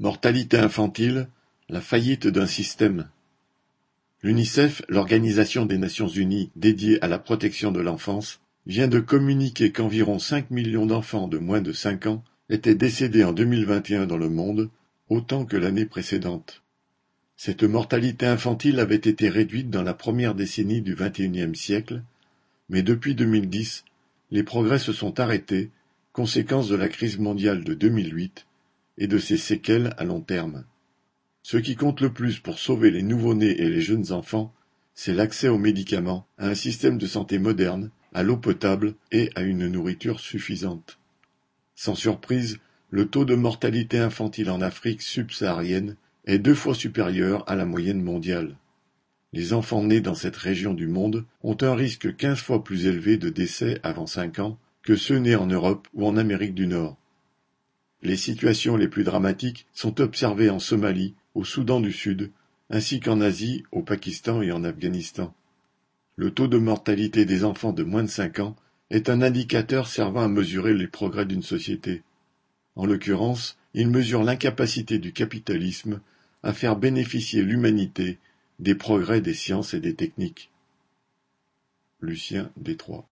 Mortalité infantile, la faillite d'un système. L'UNICEF, l'Organisation des Nations Unies dédiée à la protection de l'enfance, vient de communiquer qu'environ cinq millions d'enfants de moins de cinq ans étaient décédés en 2021 dans le monde, autant que l'année précédente. Cette mortalité infantile avait été réduite dans la première décennie du XXIe siècle, mais depuis 2010, les progrès se sont arrêtés, conséquence de la crise mondiale de 2008 et de ses séquelles à long terme. Ce qui compte le plus pour sauver les nouveau-nés et les jeunes enfants, c'est l'accès aux médicaments, à un système de santé moderne, à l'eau potable et à une nourriture suffisante. Sans surprise, le taux de mortalité infantile en Afrique subsaharienne est deux fois supérieur à la moyenne mondiale. Les enfants nés dans cette région du monde ont un risque quinze fois plus élevé de décès avant cinq ans que ceux nés en Europe ou en Amérique du Nord. Les situations les plus dramatiques sont observées en Somalie, au Soudan du Sud, ainsi qu'en Asie, au Pakistan et en Afghanistan. Le taux de mortalité des enfants de moins de cinq ans est un indicateur servant à mesurer les progrès d'une société. En l'occurrence, il mesure l'incapacité du capitalisme à faire bénéficier l'humanité des progrès des sciences et des techniques. Lucien Détroit